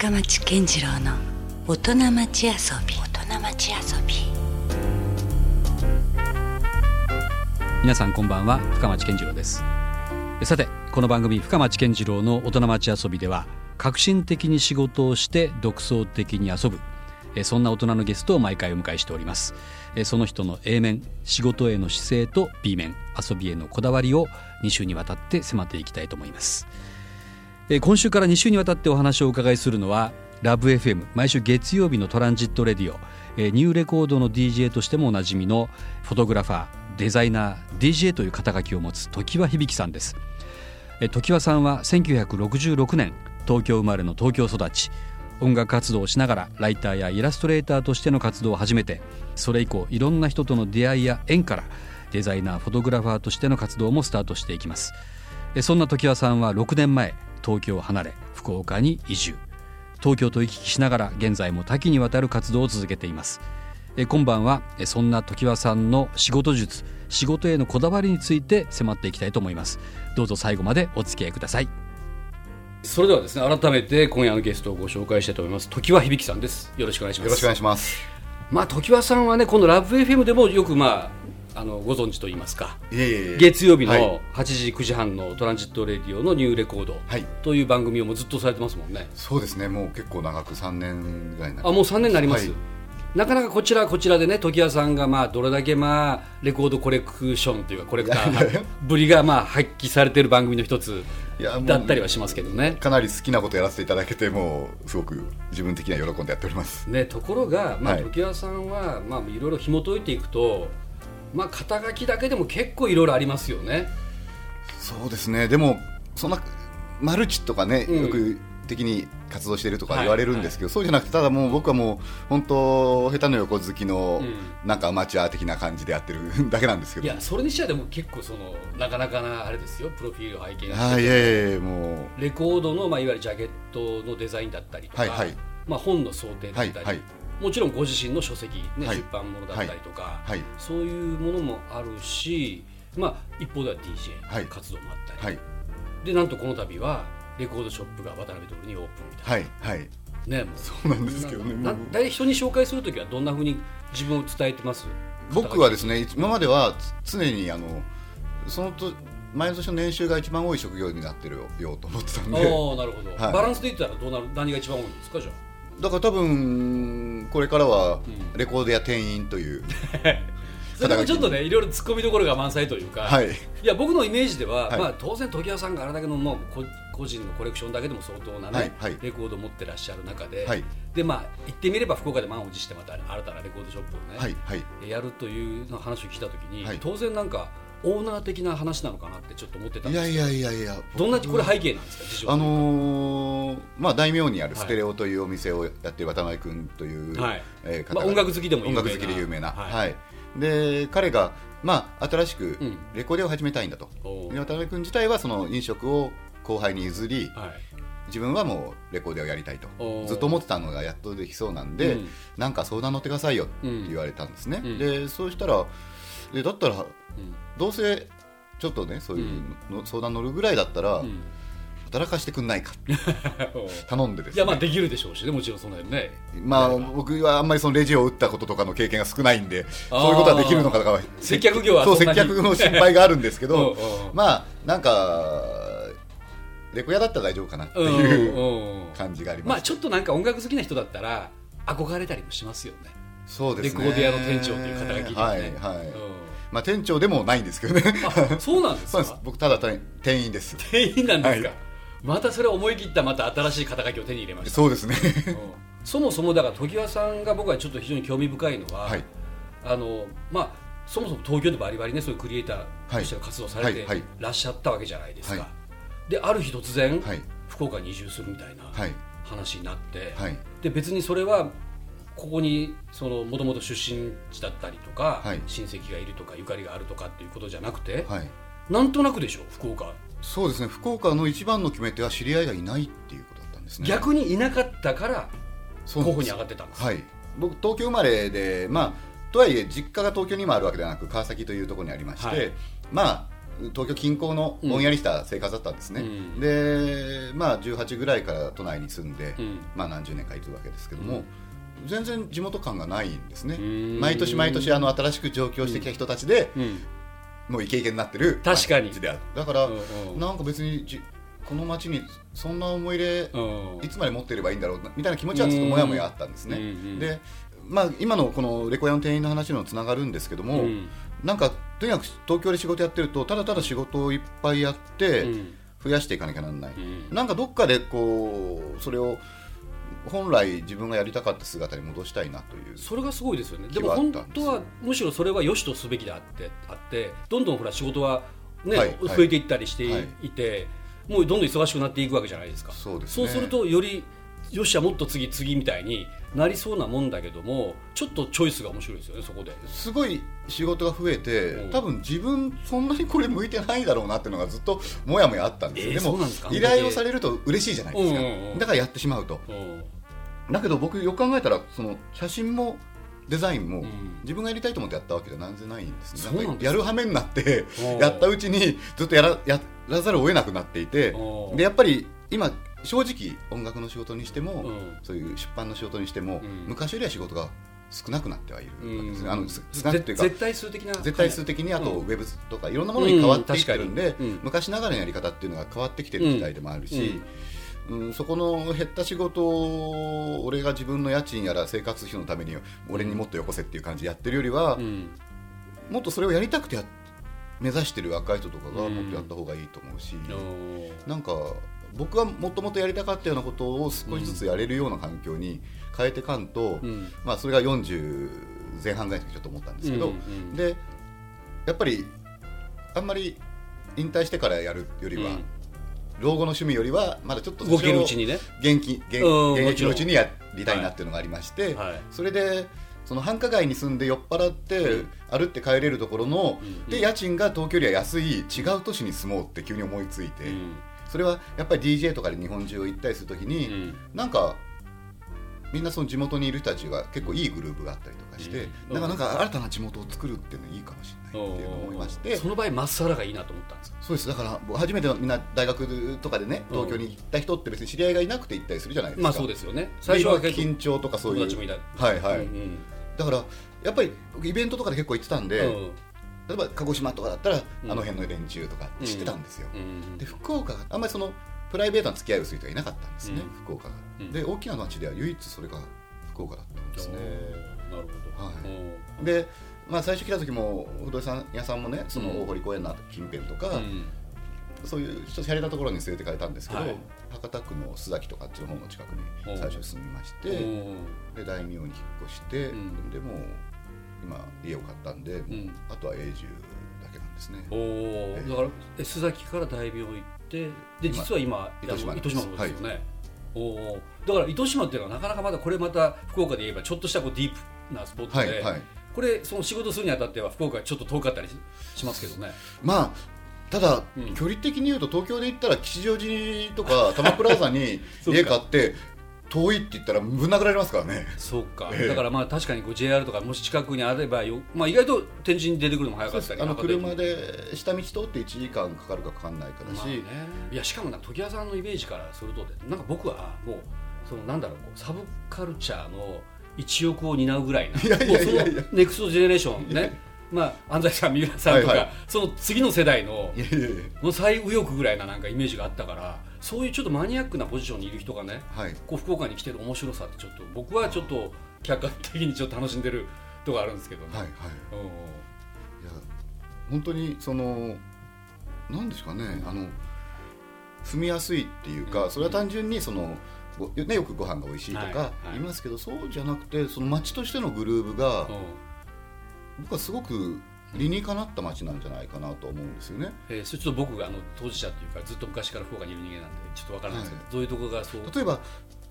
深町健次郎の大人町遊び。大人町遊び。皆さんこんばんは深町健次郎です。さてこの番組深町健次郎の大人町遊びでは革新的に仕事をして独創的に遊ぶそんな大人のゲストを毎回お迎えしております。その人の A 面仕事への姿勢と B 面遊びへのこだわりを2週にわたって迫っていきたいと思いますえ今週から2週にわたってお話をお伺いするのはラブ f m 毎週月曜日のトランジットレディオえニューレコードの DJ としてもおなじみのフォトグラファーデザイナー DJ という肩書きを持つ常盤響さんです。常盤さんは1966年東京生まれの東京育ち。音楽活動をしながらライターやイラストレーターとしての活動を始めてそれ以降いろんな人との出会いや縁からデザイナーフォトグラファーとしての活動もスタートしていきます。そんな常盤さんは6年前東京を離れ福岡に移住。東京と行き来しながら現在も多岐にわたる活動を続けています。今晩はそんな常盤さんの仕事術仕事へのこだわりについて迫っていきたいと思います。どうぞ最後までお付き合いください。それではですね改めて今夜のゲストをご紹介したいと思います。常盤響さんです。よろしくお願いします。よろしくお願いします。まあ常盤さんはねこのラブ FM でもよくまああのご存知と言いますか。月曜日の8時、9時半のトランジットレディオのニューレコード。という番組をもうずっとされてますもんね、そうですね。もう結構長く3年ぐらいあもう3年になります、はい、なかなかこちらこちらでね常盤さんがまあどれだけまあレコードコレクションというかコレクターぶりがまあ発揮されている番組の一つだったりはしますけどね。かなり好きなことやらせていただけてもすごく自分的には喜んでやっております、ね、ところが、まあ、常盤さんは、まあ、いろいろ紐解いていくとまあ、肩書きだけでも結構いろいろありますよね。そうですね。でもそんなマルチとかね、うん、よく的に活動しているとか言われるんですけど、はい。はい、そうじゃなくてただもう僕はもう本当下手の横好きの、なんかアマチュア的な感じでやってる だけなんですけど。いやそれにしてはでも結構そのなかなかなあれですよ。プロフィールを拝見して。はいいやいやもう。レコードの、まあ、いわゆるジャケットのデザインだったりとか、はいはい、まあ、本の想定だったり、はいはいもちろんご自身の書籍、ね、はい、出版物だったりとか、はい、そういうものもあるし、まあ、一方では DJ 活動もあったり、はい、でなんとこの度はレコードショップが渡辺徹にオープンみたいな。はい。はい。ね、そうなんですけどね大体人に紹介する時はどんなふうに自分を伝えてます？僕はですね今までは常にあのそのと前の年の年収が一番多い職業になってるよと思ってたんで。ああなるほど、はい、バランスで言ったらどうなる何が一番多いんですかじゃあ？だから多分これからはレコードや店員という、それもちょっとねいろいろ突っ込みどころが満載というか、はい、いや僕のイメージでは、はい、まあ、当然常盤さんがあれだけのもう個人のコレクションだけでも相当なね、はい、レコードを持ってらっしゃる中で、でまあ言ってみれば福岡で満を持してまた新たなレコードショップをね、やるというの話を聞いたときに、当然なんかオーナー的な話なのかなってちょっと思ってたんですいやいやいやいや。どんなこれ背景なんですか？あのー、まあ大名にあるステレオというお店をやっている渡辺君という、はい。えー方まあ、音楽好きでも音楽好きで有名な、はい、はい、で彼がまあ新しくレコーディを始めたいんだと、うん、渡辺君自体はその飲食を後輩に譲り、はい。自分はもうレコーディをやりたいと。ずっと思ってたのがやっとできそうなんで、うん、なんか相談乗ってくださいよって言われたんですね、うん、でそうしたらでだったらどうせちょっとねそういうの、相談乗るぐらいだったら、働かしてくんないか。頼んでです、ね、いやまあできるでしょうしねもちろんその辺ね。まあ僕はあんまりそのレジを打ったこととかの経験が少ないんでそういうことはできるのかとか接客業はそう接客の心配があるんですけど まあなんかレコヤだったら大丈夫かなっていう感じがあります、まあちょっとなんか音楽好きな人だったら憧れたりもしますよね。そうですね。レコーディアの店長という肩書きでね。はいはい、うんまあ、店長でもないんですけどね。そうなんですか？僕ただ店員です。店員なんですか、はい、またそれ思い切ったまた新しい肩書きを手に入れました。そうですね、うん、そもそもだから常盤さんが僕はちょっと非常に興味深いのは、はい、あのまあそもそも東京でバリバリねそういうクリエイターとしての活動されてらっしゃったわけじゃないですか、はい、である日突然、福岡に移住するみたいな話になって、で別にそれはここにもともと出身地だったりとか、はい、親戚がいるとかゆかりがあるとかっていうことじゃなくて、はい、なんとなくでしょ福岡。そうですね。福岡の一番の決め手は知り合いがいないっていうことだったんですね。逆にいなかったから候補に上がってたんですはい。僕東京生まれでまあとはいえ実家が東京にもあるわけではなく川崎というところにありまして、はい、まあ東京近郊のぼんやりした生活だったんですね、うん、でまあ18ぐらいから都内に住んで、うん、まあ何十年かいるわけですけども、全然地元感がないんですね。毎年毎年あの新しく上京してきた人たちで、もうイケイケになってる確かに。だから、なんか別にじこの街にそんな思い入れいつまで持っていればいいんだろうみたいな気持ちはちょっともやもやあったんですね。でまあ、今のこのレコヤの店員の話にもつながるんですけども、うん、なんかとにかく東京で仕事やってるとただただ仕事をいっぱいやって、増やしていかなきゃならない、うん、なんかどっかでこうそれを本来自分がやりたかった姿に戻したいなというそれがすごいですよね。でも本当はむしろそれは良しとすべきであってあってどんどんほら仕事はね、はい、増えていったりしていて、はい、もうどんどん忙しくなっていくわけじゃないですか。そうです、ね、そうするとよりよっしゃもっと次次みたいになりそうなもんだけどもちょっとチョイスが面白いですよねそこで。すごい仕事が増えて、うん、多分自分そんなにこれ向いてないだろうなっていうのがずっともやもやあったんですよ、えー、でも依頼をされると嬉しいじゃないですか、うんうんうん、だからやってしまうと、うん、だけど僕よく考えたらその写真もデザインも自分がやりたいと思ってやったわけじゃなんぜないんですね、うん、やるはめになってやったうちにずっとやらやらざるを得なくなっていてでやっぱり今正直音楽の仕事にしても、うん、そういう出版の仕事にしても、うん、昔よりは仕事が少なくなってはいるわけですね、あの少なくというか絶対数的な絶対数的にあとウェブとかいろんなものに変わっていってるんで、昔ながらのやり方っていうのが変わってきてる時代でもあるし、うん、そこの減った仕事を俺が自分の家賃やら生活費のために俺にもっとよこせっていう感じでやってるよりは、もっとそれをやりたくて目指してる若い人とかがもっとやった方がいいと思うし、うん、なんか僕はもともとやりたかったようなことを少しずつやれるような環境に変えてかんと、うん、まあ、それが40前半ぐらいの時ちょっと思ったんですけど、うん。うん、でやっぱりあんまり引退してからやるよりは、うん、老後の趣味よりはまだちょっと動けるうちにね。元気現役のうちにやりたいなっていうのがありまして、はい。はい、それでその繁華街に住んで酔っ払って歩って帰れるところの、で家賃が東京よりは安い違う都市に住もうって急に思いついて。それはやっぱり DJ とかで日本中を行ったりするときに、うん、なんかみんなその地元にいる人たちが結構いいグループがあったりとかして、うん、なんかなんか新たな地元を作るっていうのいいかもしれないって思いまして。その場合まっさらがいいなと思ったんですそうです。だから初めてみんな大学とかでね東京に行った人って別に知り合いがいなくて行ったりするじゃないですか、まあそうですよね。最初は緊張とかそういう。はいはい、うんうん、だからやっぱりイベントとかで結構行ってたんで、うん例えば鹿児島とかだったら、あの辺の連中とか知ってたんですよ、で福岡があんまりそのプライベートな付き合いをする人がいなかったんですね、福岡が、で大きな町では唯一それが福岡だったんですね。なるほど、はい、で、まあ、最初来た時も不動産屋さんもねその大堀公園の近辺とか、そういうちょっと洒落たところに連れてかれたんですけど、はい、博多区の須崎とかっちの方の近くに最初住みましてで大名に引っ越して、うん、でも今家を買ったんで、うん、あとは永住だけなんですね。おお、だから須崎から大名行ってで実は今糸島糸島のですよね、はい、おおだから糸島っていうのはなかなかまだこれまた福岡で言えばちょっとしたこうディープなスポットで、はいはい、これその仕事するにあたっては福岡ちょっと遠かったりしますけどね。まあただ、うん、距離的に言うと東京で行ったら吉祥寺とか多摩プラザに 家買って遠いって言ったらぶん殴られますからね。そうか、えー、だからまあ確かにこう JR とかもし近くにあればよ、まあ、意外と天神に出てくるのも早かったりあの車で下道通って1時間かかるかかかんないかだし、まあね、いやしかもな時矢さんのイメージからするとなんか僕はもうそのなんだろうサブカルチャーの一翼を担うぐらいな ネクストジェネレーションね。まあ、安西さん、三浦さんとか、はいはい、その次の世代のの最右翼ぐらいななんかイメージがあったからそういうちょっとマニアックなポジションにいる人がね、はい、こう福岡に来てる面白さってちょっと僕はちょっと客観的にちょっと楽しんでるとこあるんですけどね。はいはい、いや本当にそのなんですかねあの住みやすいっていうか、うん、それは単純にその、ね、よくご飯が美味しいとか言いますけど、はいはい、そうじゃなくてその街としてのグルーヴが、僕はすごく理にかなった街なんじゃないかなと思うんですよね。えー、それちょっと僕があの当事者っていうかずっと昔から福岡にいる人間なんでちょっとわからないですけど、はい、どういうところがそう例えば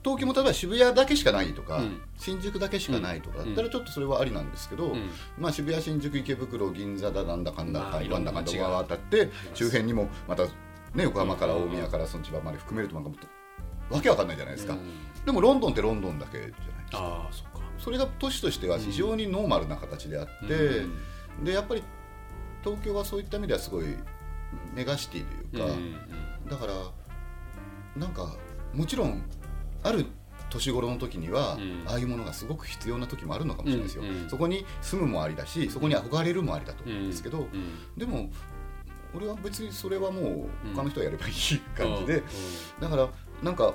東京も例えば渋谷だけしかないとか、うん、新宿だけしかないとかだったらちょっとそれはありなんですけど、うん、まあ、渋谷新宿池袋銀座だなんだかんだ、まあ、なんだかんだ川渡って周辺にもまた、ね、横浜から大宮からその千葉まで含めるとなんかもっとわけわかんないじゃないですか、うん、でもロンドンってロンドンだけじゃないですか。あそか。それが都市としては非常にノーマルな形であって、でやっぱり東京はそういった意味ではすごいメガシティというか、だからなんかもちろんある年頃の時には、ああいうものがすごく必要な時もあるのかもしれないですよ、そこに住むもありだしそこに憧れるもありだと思うんですけど、でも俺は別にそれはもう他の人がやればいい感じで、だからなんか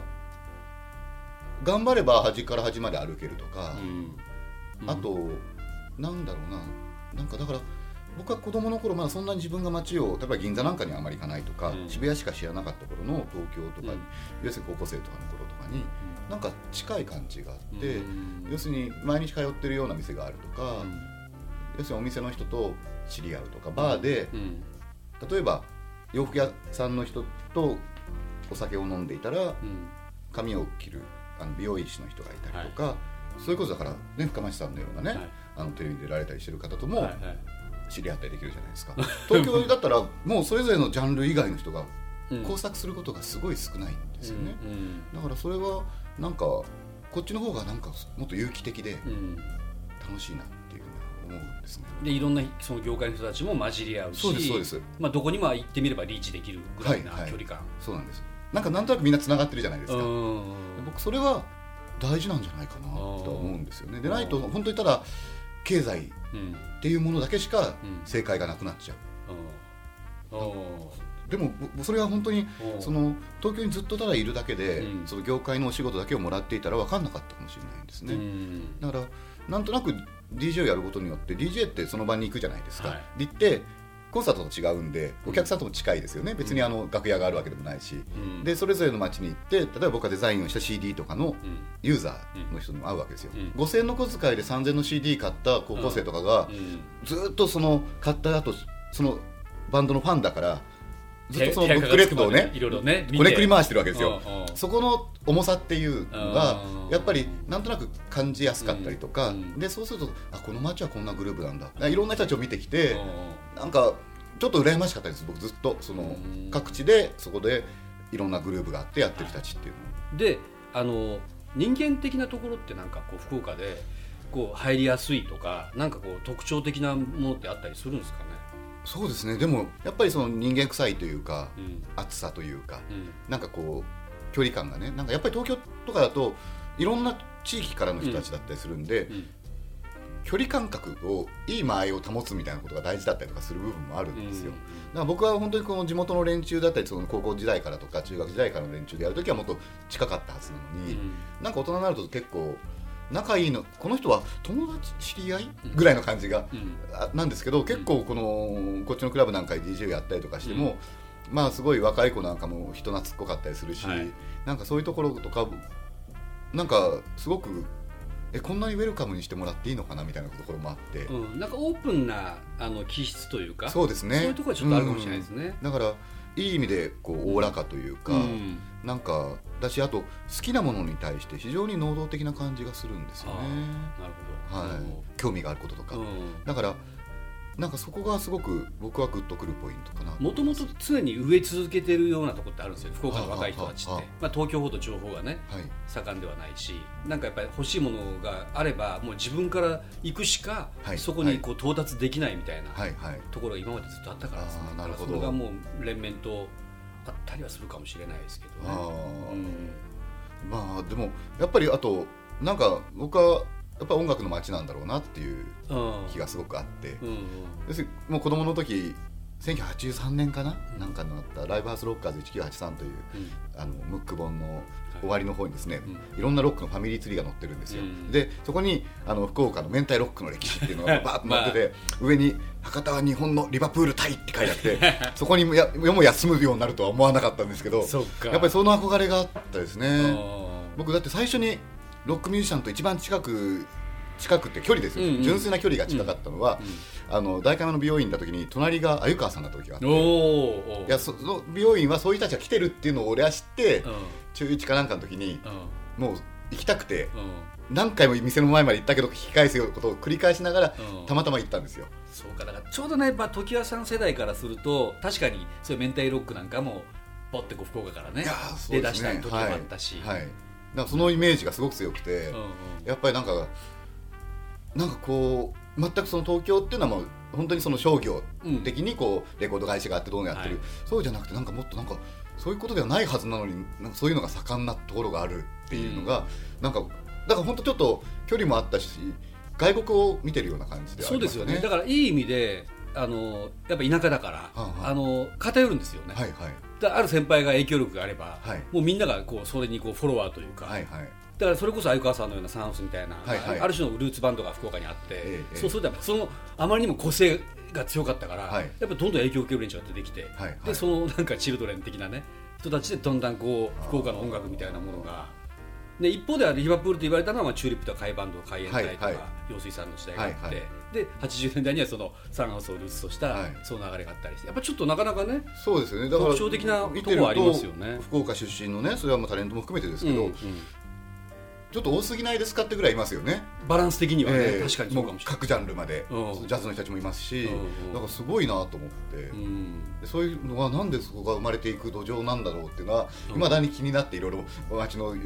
頑張れば端から端まで歩けるとか、あとなんだろうななんかだから僕は子供の頃まだそんなに自分が街を例えば銀座なんかにあまり行かないとか、うん、渋谷しか知らなかった頃の東京とかに、うん、要するに高校生とかの頃とかに、うん、なんか近い感じがあって、要するに毎日通ってるような店があるとか、要するにお店の人と知り合うとかバーで、例えば洋服屋さんの人とお酒を飲んでいたら、髪を切るあの美容医師の人がいたりとか、はい、そういうことだからね深町さんのようなね、はい、あのテレビに出られたりしてる方とも、知り合ったりできるじゃないですか。東京だったらもうそれぞれのジャンル以外の人が工作することがすごい少ないんですよね、だからそれはなんかこっちの方がなんかもっと有機的で楽しいなっていうふうに思うんですね。でいろんなその業界の人たちも混じり合うしそうですそうです。まあ、どこにも行ってみればリーチできるぐらいな距離感、はい。はい、そうなんです。なんかなんとなくみんなつながってるじゃないですか。僕それは大事なんじゃないかなと思うんですよね。でないと本当にただ経済っていうものだけしか正解がなくなっちゃう。でもそれは本当にその東京にずっとただいるだけで、その業界のお仕事だけをもらっていたら分かんなかったかもしれないんですね。だからなんとなく DJ をやることによって DJ ってその場に行くじゃないですか。はい、で行ってコンサートと違うんでお客さんとも近いですよね、別にあの楽屋があるわけでもないし、でそれぞれの街に行って例えば僕がデザインをした CD とかのユーザーの人にも会うわけですよ、うん、5000円の小遣いで3000の CD 買った高校生とかが、ずっとその買った後そのバンドのファンだからずっとそのブックレットをねねこねくり回してるわけですよ、そこの重さっていうのがやっぱりなんとなく感じやすかったりとか、でそうするとあこの街はこんなグループなんだ。いろんな人たちを見てきて、なんかちょっと羨ましかったです僕ずっとその各地でそこでいろんなグループがあってやってる人たちっていうのであの人間的なところってなんかこう福岡でこう入りやすいとかなんかこう特徴的なものってあったりするんですかね？そうですね。でもやっぱりその人間臭いというか、うん、暑さというか、うん、なんかこう距離感がねなんかやっぱり東京とかだといろんな地域からの人たちだったりするんで、うん、距離感覚をいい間合いを保つみたいなことが大事だったりとかする部分もあるんですよ、だから僕は本当にこの地元の連中だったりその高校時代からとか中学時代からの連中でやるときはもっと近かったはずなのに、うん、なんか大人になると結構仲いいのこの人は友達知り合いぐらいの感じが、うん、なんですけど結構このこっちのクラブなんかで DJ やったりとかしても、うん、まあすごい若い子なんかも人懐っこかったりするし、はい、なんかそういうところとかなんかすごくえこんなにウェルカムにしてもらっていいのかなみたいなところもあって、うん、なんかオープンなあの気質というかそうですね。そういうところはちょっとあるかもしれないですね、うん、だからいい意味でこうおおらかというか、うん、なんかだしあと好きなものに対して非常に能動的な感じがするんですよね。なるほど、はい、興味があることとか、だからなんかそこがすごく僕はグッとくるポイントかな。もともと常に植え続けてるようなところってあるんですよ福岡の若い人たちって。まあ、東京ほど情報がね、はい、盛んではないしなんかやっぱり欲しいものがあればもう自分から行くしか、はい、そこにこう到達できないみたいなところが今までずっとあったからですね、なるほど。それがもう連綿とあったりはするかもしれないですけどね。うん、まあでもやっぱりあとなんか僕はやっぱ音楽の街なんだろうなっていう気がすごくあって、うんうん、要するにもう子供の時1983年かな、うん、なんかのあったライブハウスロッカーズ1983という、うん、あのムック本の終わりの方にですね、い、ろんなロックのファミリーツリーが載ってるんですよ、でそこにあの福岡の明太ロックの歴史っていうのが バーッと載ってて、まあ、上に「博多は日本のリバプール対」って書いてあって そこにや世も休むようになるとは思わなかったんですけどやっぱりその憧れがあったですね。僕だって最初にロックミュージシャンと一番近く近くって距離ですよ、うんうん、純粋な距離が近かったのは、うん、あの代官山の美容院だ時に隣が鮎川さんだった時があっていやその美容院はそういう人たちが来てるっていうのを俺は知って、うん、中1かなんかの時に、うん、もう行きたくて、何回も店の前まで行ったけど引き返すことを繰り返しながら、たまたま行ったんですよ。そうかだからちょうどね、まあ、常盤さん世代からすると確かにそういう明太ロックなんかもポッてこう福岡からねね。出だした時もあったし、はい、はいなんかそのイメージがすごく強くて、やっぱりなんかなんかこう全くその東京っていうのはもう本当にその商業的にこうレコード会社があってどうのやってる、はい、そうじゃなくてなんかもっとなんかそういうことではないはずなのになんかそういうのが盛んなところがあるっていうのが、うん、なんかだから本当ちょっと距離もあったし外国を見てるような感じで、ね、そうですよね。だからいい意味であのやっぱ田舎だから、はあはあ、あの偏るんですよね、はいはい、ある先輩が影響力があれば、はい、もうみんながこうそれにこうフォロワーというか、はいはい、だからそれこそ相川さんのようなサンハウスみたいな、はいはい、ある種のルーツバンドが福岡にあって、ええ、そうするとそのあまりにも個性が強かったから、はい、やっぱどんどん影響を受ける連中が出てきて、はいはい、でそのなんかチルドレン的なね人たちでだんだんこう福岡の音楽みたいなものがで一方ではリバプールと言われたのは、まあ、チューリップとか海バンド海援隊とか、はいはい、陽水さんの時代があって、はいはい、で80年代にはそのサンハウスをルーツとした、その流れがあったりしてやっぱちょっとなかなかねそうですよね。だから特徴的なところはありますよね。福岡出身のねそれはもうタレントも含めてですけど、うんうんちょっと多すぎないですかってぐらいいますよね。バランス的にはね、えー、確かにそうかもしれない。各ジャンルまで、うん、ジャズの人たちもいますし、うんうん、なんかすごいなと思って、うん、そういうのはなんでそこが生まれていく土壌なんだろうっていうのはいま、だに気になっていろいろ街の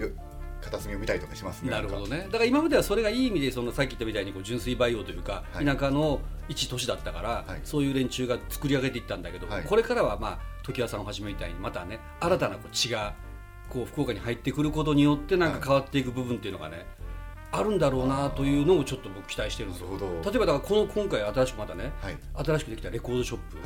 片隅を見たりとかしますね。なるほどね。だから今まではそれがいい意味でそのさっき言ったみたいにこう純粋培養というか、はい、田舎の一都市だったから、はい、そういう連中が作り上げていったんだけど、はい、これからはまあ常盤さんをはじめみたいにまたね新たなこう血がこう福岡に入ってくることによってなんか変わっていく部分っていうのがね、あるんだろうなというのをちょっと僕期待してるんですよ。例えばだからこの今回新しくまたね、新しくできたレコードショップ、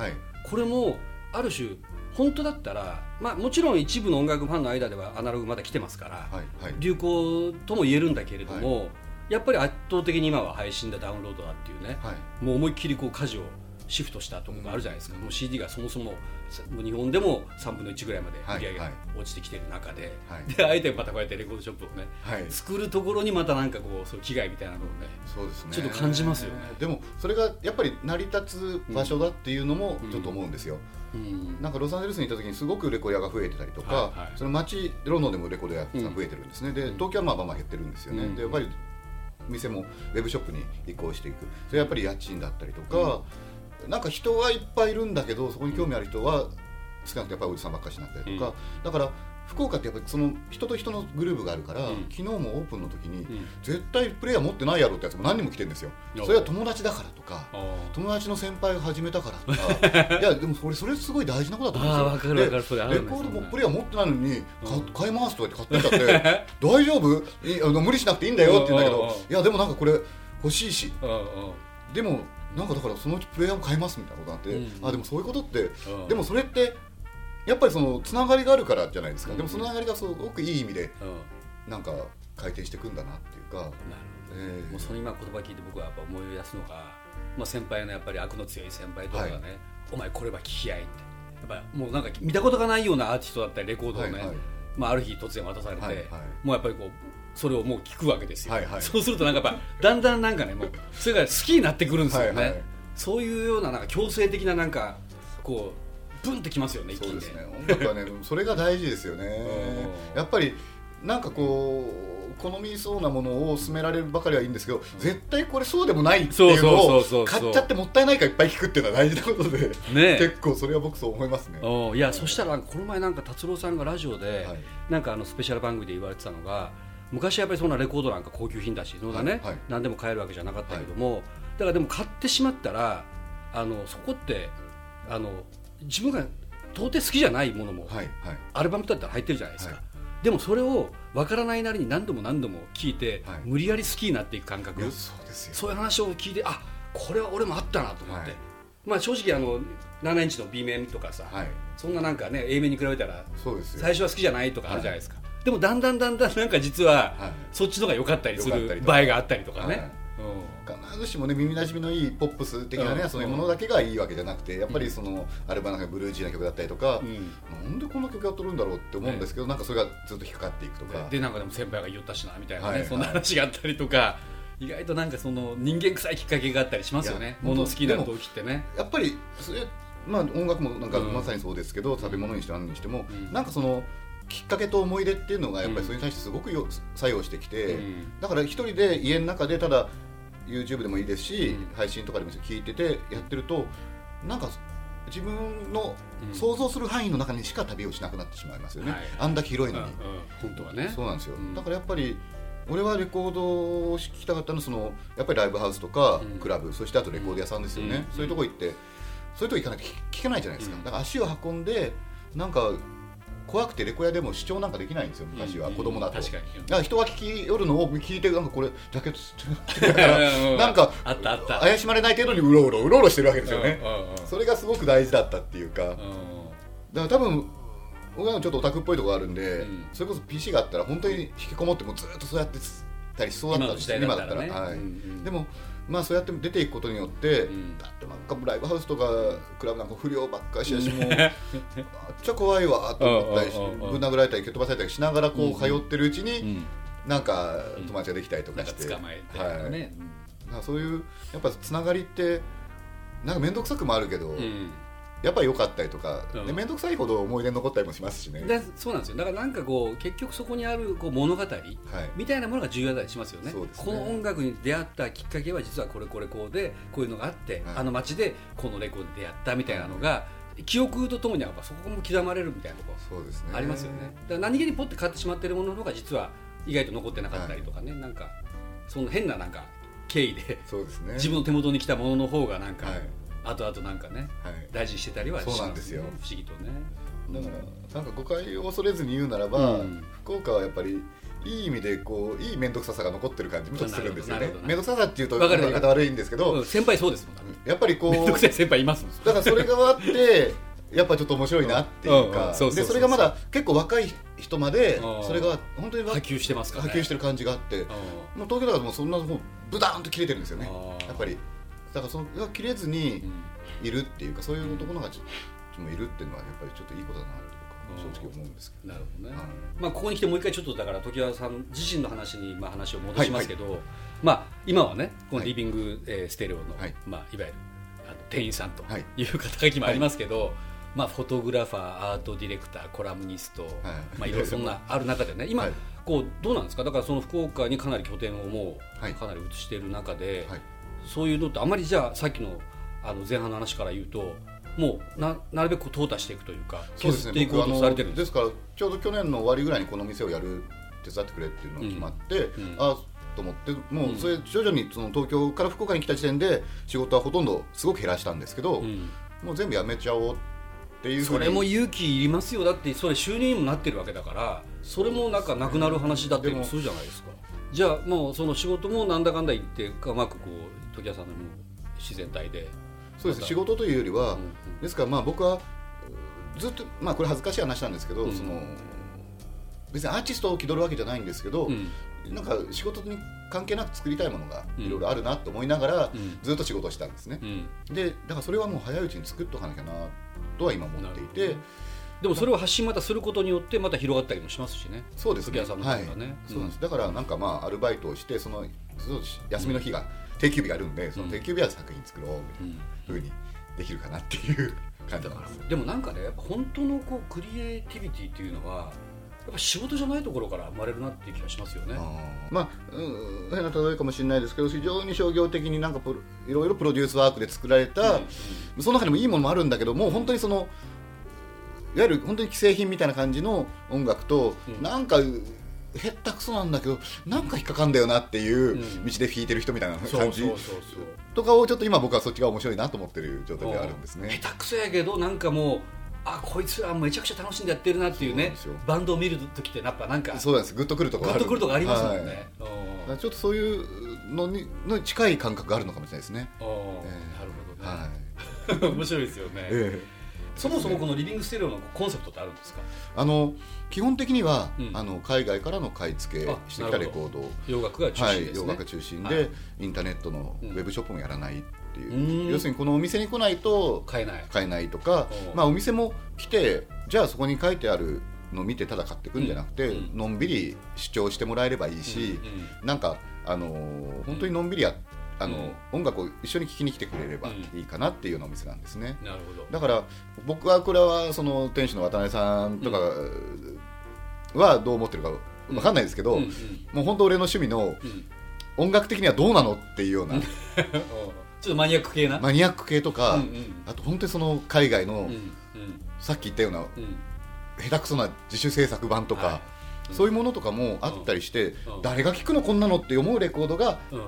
これもある種本当だったら、まあ、もちろん一部の音楽ファンの間ではアナログまだ来てますから、はいはい、流行とも言えるんだけれども、はい、やっぱり圧倒的に今は配信だダウンロードだっていうね、はい、もう思いっきりこう舵をシフトしたところがあるじゃないですか、うん、もう CD がそもそも日本でも3分の1ぐらいまで売り上げが落ちてきてる中で。はい、であえてまたこうやってレコードショップをね、はい、作るところにまたなんかこうそう危害みたいなのをねそうですね。ちょっと感じますよね。でもそれがやっぱり成り立つ場所だっていうのもちょっと思うんですよ、うん。うん、なんかロサンゼルスに行った時にすごくレコヤが増えてたりとか、はいはい、その街ロンドンでもレコード屋さん増えてるんですね、で東京はまあまあまあ減ってるんですよね、でやっぱり店もウェブショップに移行していく。それやっぱり家賃だったりとか、なんか人はいっぱいいるんだけどそこに興味ある人は少なくとやっぱりおじさんばっかしになったりとか、だから福岡ってやっぱりその人と人のグループがあるから、うん、昨日もオープンの時に、うん、絶対プレイヤー持ってないやろってやつも何人も来てるんですよ、それは友達だからとか友達の先輩が始めたからとか。いやでもそれそれすごい大事なことだと思うんですよ。レコードもプレイヤー持ってないのに、買いますとかって買ってちゃって 大丈夫？あの無理しなくていいんだよって言うんだけどいやでもなんかこれ欲しいし。でもなんかだからそのうちプレイヤーも買いますみたいなことになって、うん、あでもそういうことって、うん、でもそれってやっぱりそのつながりがあるからじゃないですか、うん、でもそのつながりがすごくいい意味で、なんか回転していくんだなっていうか。なるほど、えー、もうその今言葉聞いて僕はやっぱ思い出すのが、まあ、先輩のやっぱり悪の強い先輩とかがね、はい、お前これは聞き合いって。やっぱもうなんか見たことがないようなアーティストだったりレコードをね、はいはい、まあ、ある日突然渡されて、はいはい、もうやっぱりこうそれをもう聞くわけですよ、はいはい、そうするとなんかやっぱだんだんなんかねもうそれが好きになってくるんですよね、はいはい、そういうようななんか強制的ななんかこうブンってきますよねそうですね。音楽はねそれが大事ですよね。やっぱりなんかこう好みそうなものを勧められるばかりはいいんですけど、絶対これそうでもないっていうのを買っちゃってもったいないからいっぱい聞くっていうのは大事なことで、ね、結構それは僕そう思いますね。いやそしたらこの前なんか達郎さんがラジオで、はい、なんかあのスペシャル番組で言われてたのが昔はやっぱりそんなレコードなんか高級品だしそんなね、はいはい、何でも買えるわけじゃなかったけども、はい、だからでも買ってしまったらあのそこってあの自分が到底好きじゃないものも、はいはい、アルバムだったら入ってるじゃないですか、はい、でもそれを分からないなりに何度も何度も聞いて、はい、無理やり好きになっていく感覚。そうですよ。そういう話を聞いてあこれは俺もあったなと思って、まあ正直あの7インチの B 面とかさ、そんななんかね A 面に比べたら最初は好きじゃないとかあるじゃないですか、でもだんだんだんだんなんか実は、そっちの方が良かったりする場合があったりとかね、必ずしもね耳なじみのいいポップス的なね、そういうものだけがいいわけじゃなくてやっぱりその、アルバムのブルージーな曲だったりとか、なん。でこんな曲やっとるんだろうって思うんですけど、なんかそれがずっと引っかかっていくとか。でなんかでも先輩が言ったしなみたいなね、そんな話があったりとか意外となんかその人間臭いきっかけがあったりしますよね。もの好きな動機ってね。やっぱりそれまあ音楽もなんかまさにそうですけど、食べ物にして何にしても、なんかそのきっかけと思い出っていうのがやっぱりそれに対してすごくよ作用してきて、だから一人で家の中でただ YouTube でもいいですし、配信とかでも聞いててやってるとなんか自分の想像する範囲の中にしか旅をしなくなってしまいますよね、はい、あんだけ広いのに、うんうん、本当はね。そうなんですよ、だからやっぱり俺はレコードを聴きたかったのはそのやっぱりライブハウスとかクラブ、そしてあとレコード屋さんですよね、そういうとこ行ってそういうとこ行かなきゃ聴けないじゃないですか、だから足を運んでなんか怖くてレコヤでも視聴なんかできないんですよ昔は、子供だと。確かに。だから人が聞き寄るのを聞いてなんかこれジャケット なんかあったあった。怪しまれない程度にうろうろうろうろしてるわけですよね、それがすごく大事だったっていうか、だから多分僕はちょっとオタクっぽいところがあるんで、それこそ PC があったら本当に引きこもってもずっとそうやってたりしそうだったんです今だったら、はい。でもまあそうやって出ていくことによって、だってなんかライブハウスとかクラブなんか不良ばっかりしやしもうめっちゃ怖いわと思ったりぶん殴られたり蹴飛ばされたりしながらこう通ってるうちに、なんか友達ができたりとかして、捕まえて、はい。そういうやっぱつながりってなんか面倒くさくもあるけど、やっぱり良かったりとか面倒、うん、くさいほど思い出に残ったりもしますしね。そうなんですよ。だからなんかこう結局そこにあるこう物語、はい、みたいなものが重要だったりしますよね、ね、この音楽に出会ったきっかけは実はこれこれこうでこういうのがあって、はい、あの街でこのレコードで出会ったみたいなのが、記憶とともにやっぱそこも刻まれるみたいなところありますよね。だから何気にポッて買ってしまってるものの方が実は意外と残ってなかったりとかね、はい、なんかその変ななんか経緯でそうです、ね、自分の手元に来たものの方がなんか、はいあとあとなんかね、はい、大事にしてたりはします、ね、そうなんですよ。不思議とね。だからなんか誤解を恐れずに言うならば、うん、福岡はやっぱりいい意味でこういい面倒くささが残ってる感じもちょっとするんですよね。面倒くささっていうと言い方悪いんですけど、うん、先輩そうですもん。やっぱりこう面倒くさい先輩いますだからそれがあってやっぱちょっと面白いなっていうかでそれがまだ結構若い人までそれが本当に波及してますか、ね、波及してる感じがあってもう東京だからもうそんなもうブダーンと切れてるんですよね。やっぱりだからそのが切れずに、いるっていうかそういう男のがちょっともいるっていうのはやっぱりちょっといいことだなと正直思うんですけど、なるほどね、まあ、ここに来てもう一回ちょっとだから常盤さん自身の話にまあ話を戻しますけど、はいはい、まあ、今はねこのリビング、はい、えー、ステレオの、はい。まあ、いわゆるあの店員さんとい。う肩書きもありますけど、まあ、フォトグラファーアートディレクターコラムニスト、はい。まあ、いろいろそんなある中でね今、こうどうなんですか？だからその福岡にかなり拠点をもうかなり移している中で、そういうのってあまりじゃあさっきのあの前半の話から言うともうななるべく淘汰していくというか削っていくことされてるんです。ですからちょうど去年の終わりぐらいにこの店をやる手伝ってくれっていうのが決まって、うんうん、あと思ってもうそれ徐々にその東京から福岡に来た時点で仕事はほとんどすごく減らしたんですけど、うん、もう全部やめちゃおうっていうそれも勇気いりますよ。だってそれ収入にもなってるわけだからそれもなんかなくなる話だってするじゃないですかじゃあもうその仕事もなんだかんだ言ってうまくこう時矢さんの自然体で。そうです。仕事というよりは、ですからまあ僕はずっとまあこれ恥ずかしい話なんですけど、その別にアーティストを気取るわけじゃないんですけど、なんか仕事に関係なく作りたいものがいろいろあるなと思いながら、ずっと仕事をしたんですね、でだからそれはもう早いうちに作っとかなきゃなとは今思っていて。でもそれを発信またすることによってまた広がったりもしますしね。そうですね。さんのね、はい、そうなんです。だからなんかまあアルバイトをしてその休みの日が定休日があるんで、その定休日は作品作ろうみたいなふうにできるかなっていう感じなんです。でもなんかね、やっぱ本当のこうクリエイティビティっていうのは。やっぱ仕事じゃないところから生まれるなっていう気がしますよね。まあ、うん、変な例えかもしれないですけど、非常に商業的になんかいろいろプロデュースワークで作られた、うんうん、その中でもいいものもあるんだけども、本当にそのいわゆる本当に既製品みたいな感じの音楽と、うん、なんかへったくそなんだけどなんか引っかかんだよなっていう道で弾いてる人みたいな感じ。とかをちょっと今僕はそっちが面白いなと思ってる状態であるんですね。下手くそやけどなんかもうあこいつはめちゃくちゃ楽しんでやってるなっていうね。バンドを見る時ってやっぱなんかそうなんです。グッとくるとこグッとくるとこありますもんね、はい、ちょっとそういうのにの近い感覚があるのかもしれないですね、えー、なるほどね、はい、面白いですよね、えーそもそもこのリビングステレオのコンセプトってあるんですか？あの基本的には、うん、あの海外からの買い付けしてきたレコード。洋楽が中心、ね、はい、洋楽が中心で、はい、インターネットのウェブショップもやらないっていう、うん、要するにこのお店に来ないと買えない。買えないとか、まあ、お店も来てじゃあそこに書いてあるのを見てただ買っていくんじゃなくて、うん、のんびり主張してもらえればいいし、うん、なんかあのー、本当にのんびりやってあの、うん、音楽を一緒に聴きに来てくれればいいかなっていうようなお店なんですね。なるほど。だから僕はこれはその店主の渡辺さんとかはどう思ってるか分かんないですけど、うんうん、もう本当俺の趣味の音楽的にはどうなのっていうような。ちょっとマニアック系な？マニアック系とか、うんうん、あと本当にその海外の、うんうん、さっき言ったような、うん、下手くそな自主制作版とか、はい。そういうものとかもあったりして、誰が聞くのこんなのって思うレコードがうん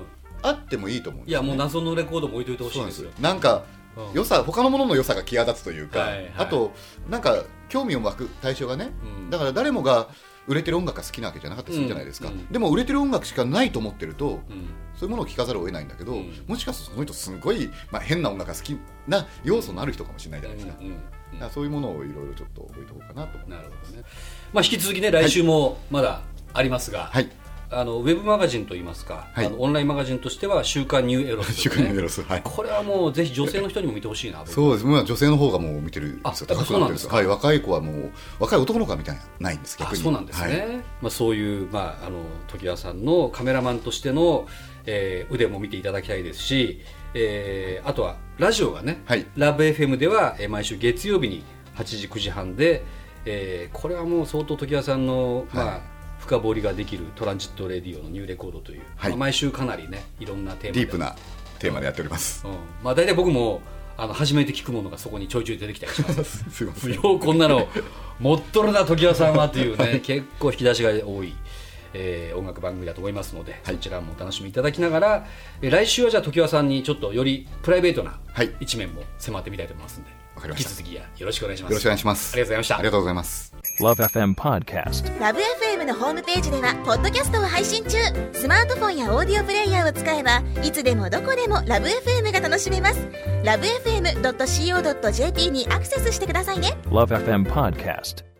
あってもいいと思うんですよね。いやもう謎のレコードも置いといてほしそなんでいうですすよ。よなんかうん。良さ他のものの良さが際立つというか、はいはい。あとなんか興味を湧く対象がね、うん。だから誰もが売れてる音楽が好きなわけじゃなかったりするじゃないですか、うん。うんでも売れてる音楽しかないと思ってると、うん。そういうものを聴かざるを得ないんだけど、うん。もしかするとその人すごい、まあ、変な音楽が好きな要素のある人かもしれないじゃないですか,、からそういうものをいろいろちょっと置いとこうかなと。思いますなるほどね、まあ、引き続きね来週もまだありますが、はいあのウェブマガジンといいますか、はい。あのオンラインマガジンとしては「週刊ニューエロス、週刊ニューエロスはい。これはもうぜひ女性の人にも見てほしいな僕そうです、まあ、女性の方がもう見てるんですよ。あやっぱそうなんですか？はい、若い子はもう若い男の子は見たいないんです逆に。あそうなんですね、はい。まあ、そういう、まあ、あの時矢さんのカメラマンとしての、えー腕も見ていただきたいですし、えーあとはラジオがね、はい。ラブ f m では、えー毎週月曜日に8時9時半で、えーこれはもう相当時矢さんの、まあはい深掘りができるトランジットレディオのニューレコードという、はい。まあ毎週かなりねいろんなテーマで。ディープなテーマでやっております。うん。まあ、大体僕もあの初めて聞くものがそこにちょいちょい出てきたりします。すいません。ようこんなの持っとるな時矢さんはというね 結構引き出しが多い、えー音楽番組だと思いますので、そちらもお楽しみいただきながら、えー来週はじゃあ時矢さんにちょっとよりプライベートなはい。一面も迫ってみたいと思いますので、引わかりました。き続きやよろしくお願いします。よろしくお願いします。ありがとうございました。ありがとうございます。Love FM Podcast. ラブ f m のホームページではポッドキャストを配信中。スマートフォンやオーディオプレイヤーを使えばいつでもどこでもラブ f m が楽しめます。ラブ FM.co.jp にアクセスしてくださいね。Love FM Podcast.